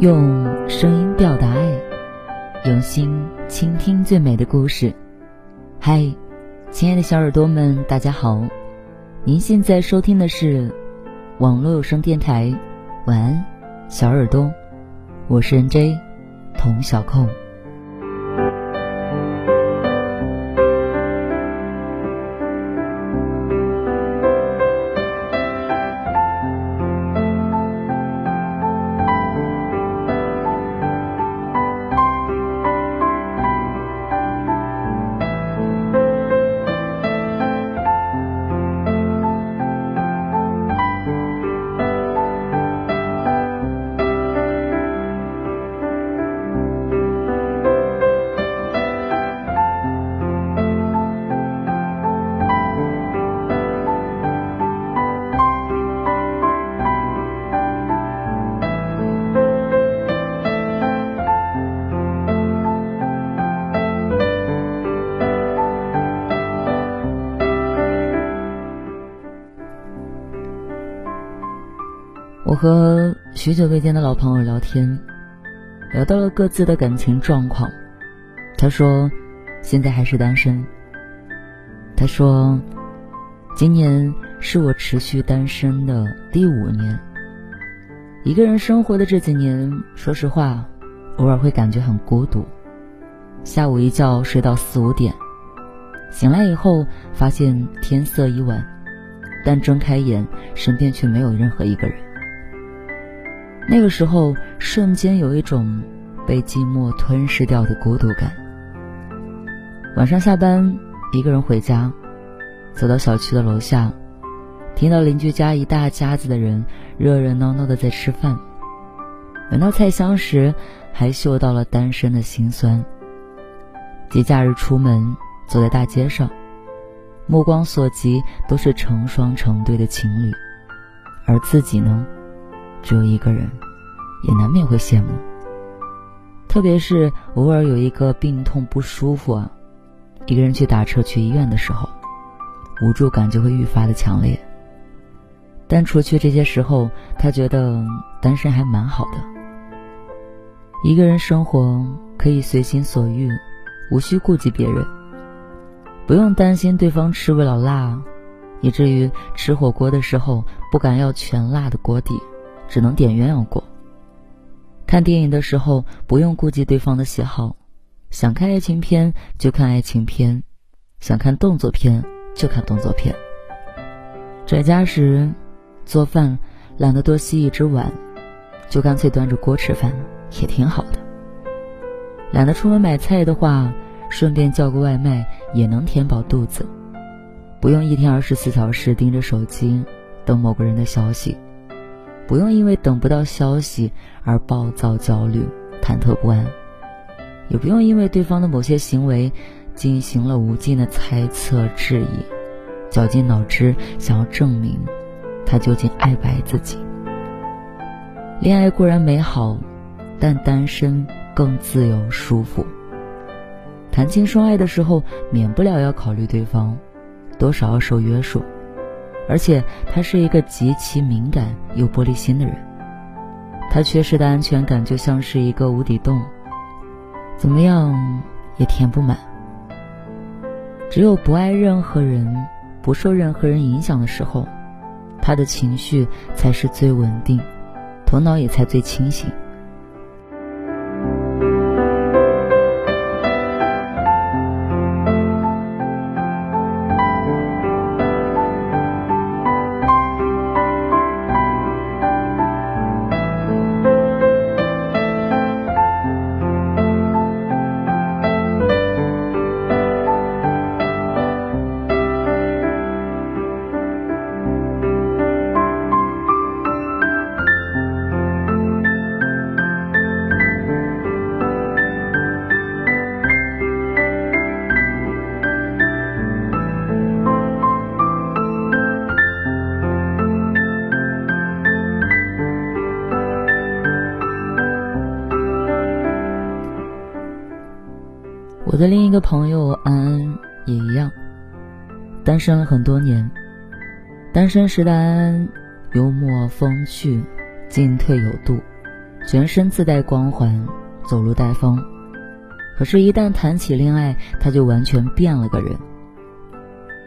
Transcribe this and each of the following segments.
用声音表达爱，用心倾听最美的故事。嗨，亲爱的小耳朵们，大家好！您现在收听的是网络有声电台。晚安，小耳朵，我是 NJ 童小扣。和许久未见的老朋友聊天，聊到了各自的感情状况。他说，现在还是单身。他说，今年是我持续单身的第五年。一个人生活的这几年，说实话，偶尔会感觉很孤独。下午一觉睡到四五点，醒来以后发现天色已晚，但睁开眼，身边却没有任何一个人。那个时候，瞬间有一种被寂寞吞噬掉的孤独感。晚上下班，一个人回家，走到小区的楼下，听到邻居家一大家子的人热热闹闹的在吃饭。闻到菜香时，还嗅到了单身的心酸。节假日出门，走在大街上，目光所及都是成双成对的情侣，而自己呢？只有一个人，也难免会羡慕。特别是偶尔有一个病痛不舒服啊，一个人去打车去医院的时候，无助感就会愈发的强烈。但除去这些时候，他觉得单身还蛮好的。一个人生活可以随心所欲，无需顾及别人，不用担心对方吃不了辣，以至于吃火锅的时候不敢要全辣的锅底。只能点鸳鸯锅。看电影的时候不用顾及对方的喜好，想看爱情片就看爱情片，想看动作片就看动作片。在家时，做饭懒得多洗一只碗，就干脆端着锅吃饭，也挺好的。懒得出门买菜的话，顺便叫个外卖也能填饱肚子，不用一天二十四小时盯着手机等某个人的消息。不用因为等不到消息而暴躁、焦虑、忐忑不安，也不用因为对方的某些行为进行了无尽的猜测、质疑，绞尽脑汁想要证明他究竟爱不爱自己。恋爱固然美好，但单身更自由舒服。谈情说爱的时候，免不了要考虑对方，多少要受约束。而且他是一个极其敏感又玻璃心的人，他缺失的安全感就像是一个无底洞，怎么样也填不满。只有不爱任何人、不受任何人影响的时候，他的情绪才是最稳定，头脑也才最清醒。我的另一个朋友安安也一样，单身了很多年。单身时的安安，幽默风趣，进退有度，全身自带光环，走路带风。可是，一旦谈起恋爱，他就完全变了个人。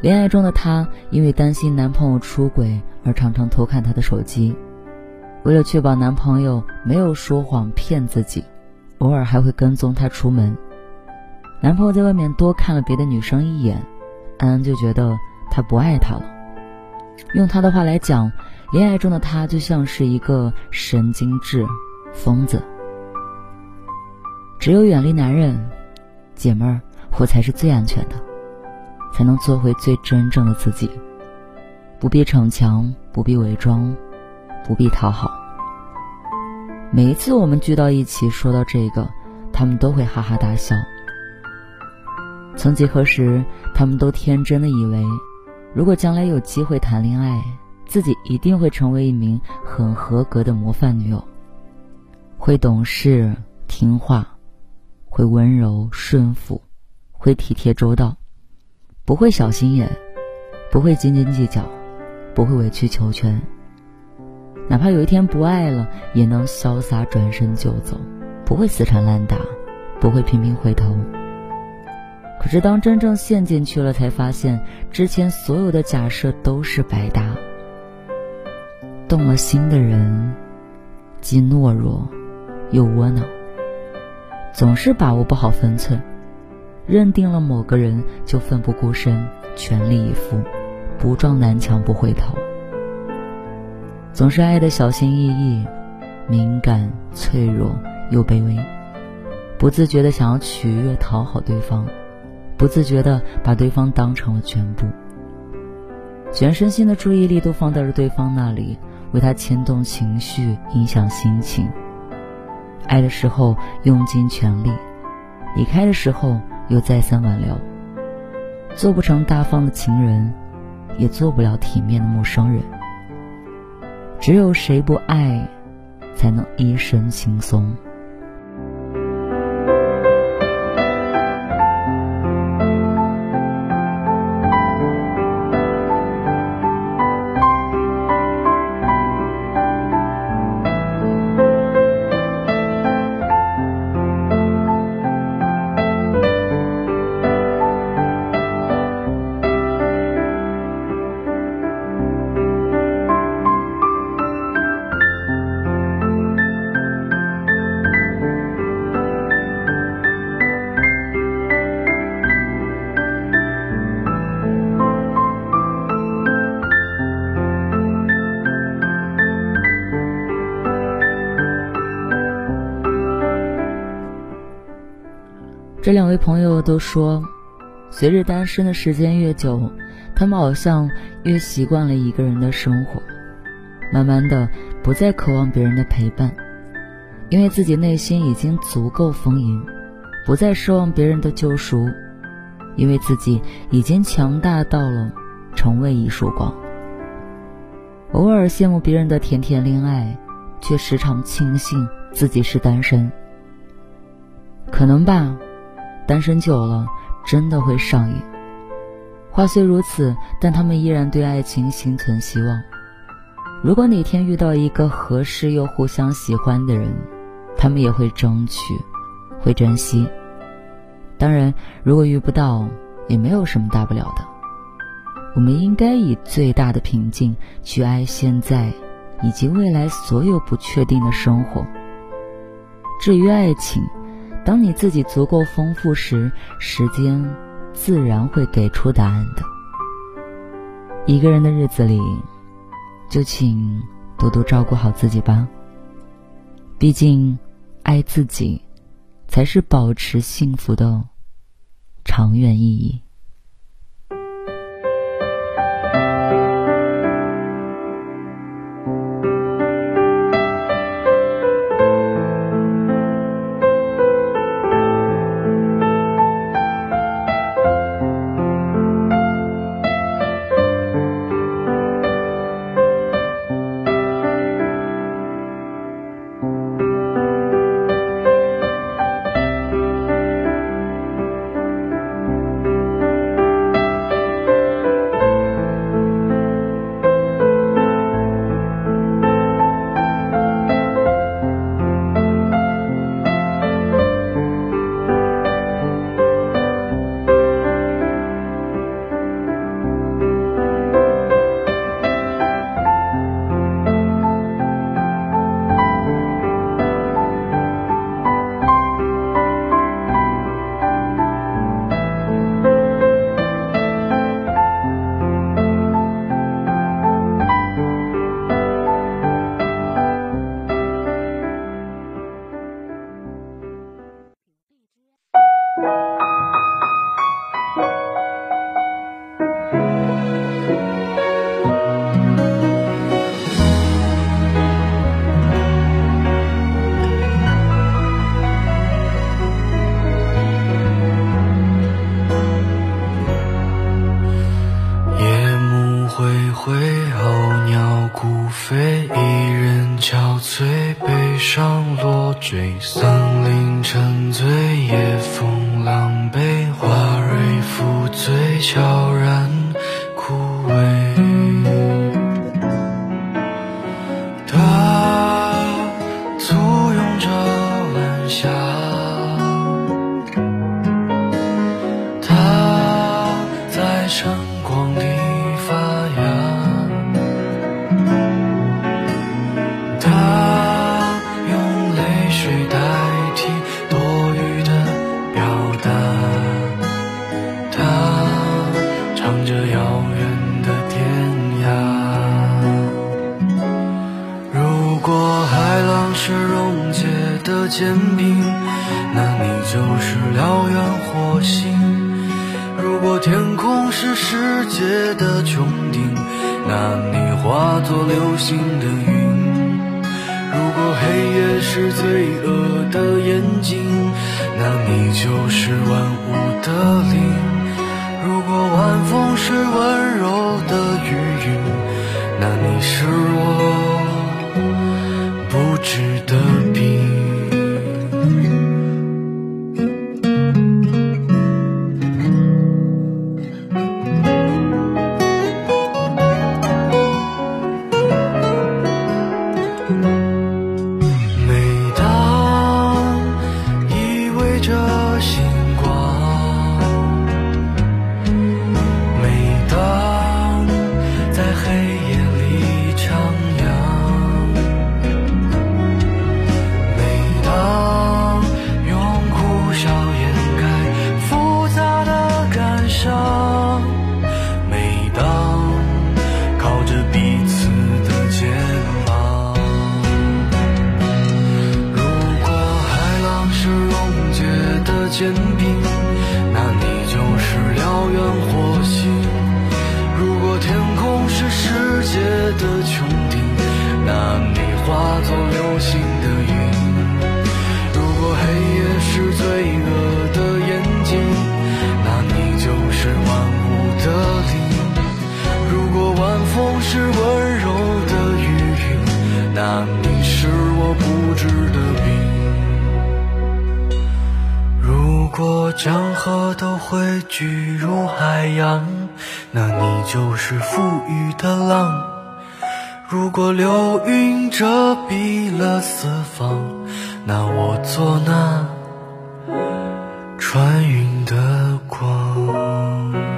恋爱中的她，因为担心男朋友出轨而常常偷看他的手机，为了确保男朋友没有说谎骗自己，偶尔还会跟踪他出门。男朋友在外面多看了别的女生一眼，安安就觉得他不爱她了。用他的话来讲，恋爱中的他就像是一个神经质。疯子，只有远离男人，姐妹儿，我才是最安全的，才能做回最真正的自己，不必逞强，不必伪装，不必讨好。每一次我们聚到一起，说到这个，他们都会哈哈大笑。曾几何时，他们都天真的以为，如果将来有机会谈恋爱，自己一定会成为一名很合格的模范女友。会懂事听话，会温柔顺服，会体贴周到，不会小心眼，不会斤斤计较，不会委曲求全。哪怕有一天不爱了，也能潇洒转身就走，不会死缠烂打，不会频频回头。可是当真正陷进去了，才发现之前所有的假设都是白搭。动了心的人，既懦弱。又窝囊，总是把握不好分寸，认定了某个人就奋不顾身，全力以赴，不撞南墙不回头。总是爱的小心翼翼，敏感脆弱又卑微，不自觉的想要取悦讨好对方，不自觉的把对方当成了全部，全身心的注意力都放在了对方那里，为他牵动情绪，影响心情。爱的时候用尽全力，离开的时候又再三挽留，做不成大方的情人，也做不了体面的陌生人。只有谁不爱，才能一身轻松。这两位朋友都说，随着单身的时间越久，他们好像越习惯了一个人的生活，慢慢的不再渴望别人的陪伴，因为自己内心已经足够丰盈，不再奢望别人的救赎，因为自己已经强大到了成为一束光。偶尔羡慕别人的甜甜恋爱，却时常庆幸自己是单身。可能吧。单身久了，真的会上瘾。话虽如此，但他们依然对爱情心存希望。如果哪天遇到一个合适又互相喜欢的人，他们也会争取，会珍惜。当然，如果遇不到，也没有什么大不了的。我们应该以最大的平静去爱现在以及未来所有不确定的生活。至于爱情，当你自己足够丰富时，时间自然会给出答案的。一个人的日子里，就请多多照顾好自己吧。毕竟，爱自己，才是保持幸福的长远意义。灰候鸟孤飞，一人憔悴，悲伤落坠，森林沉醉，夜风狼狈，花蕊负醉，悄然枯萎。他簇拥着晚霞，他在晨光里遥远火星；如果天空是世界的穹顶，那你化作流星的云。如果黑夜是罪恶的眼睛，那你就是万物的灵；如果晚风是温柔的余韵，那你是我不治的病。的穹顶，那你化作流星的云；如果黑夜是罪恶的眼睛，那你就是万物的灵；如果晚风是温柔的余韵，那你是我不治的病。如果江河都汇聚如海洋，那你就是富裕的浪；如果流云遮蔽了四方那我做那穿云的光。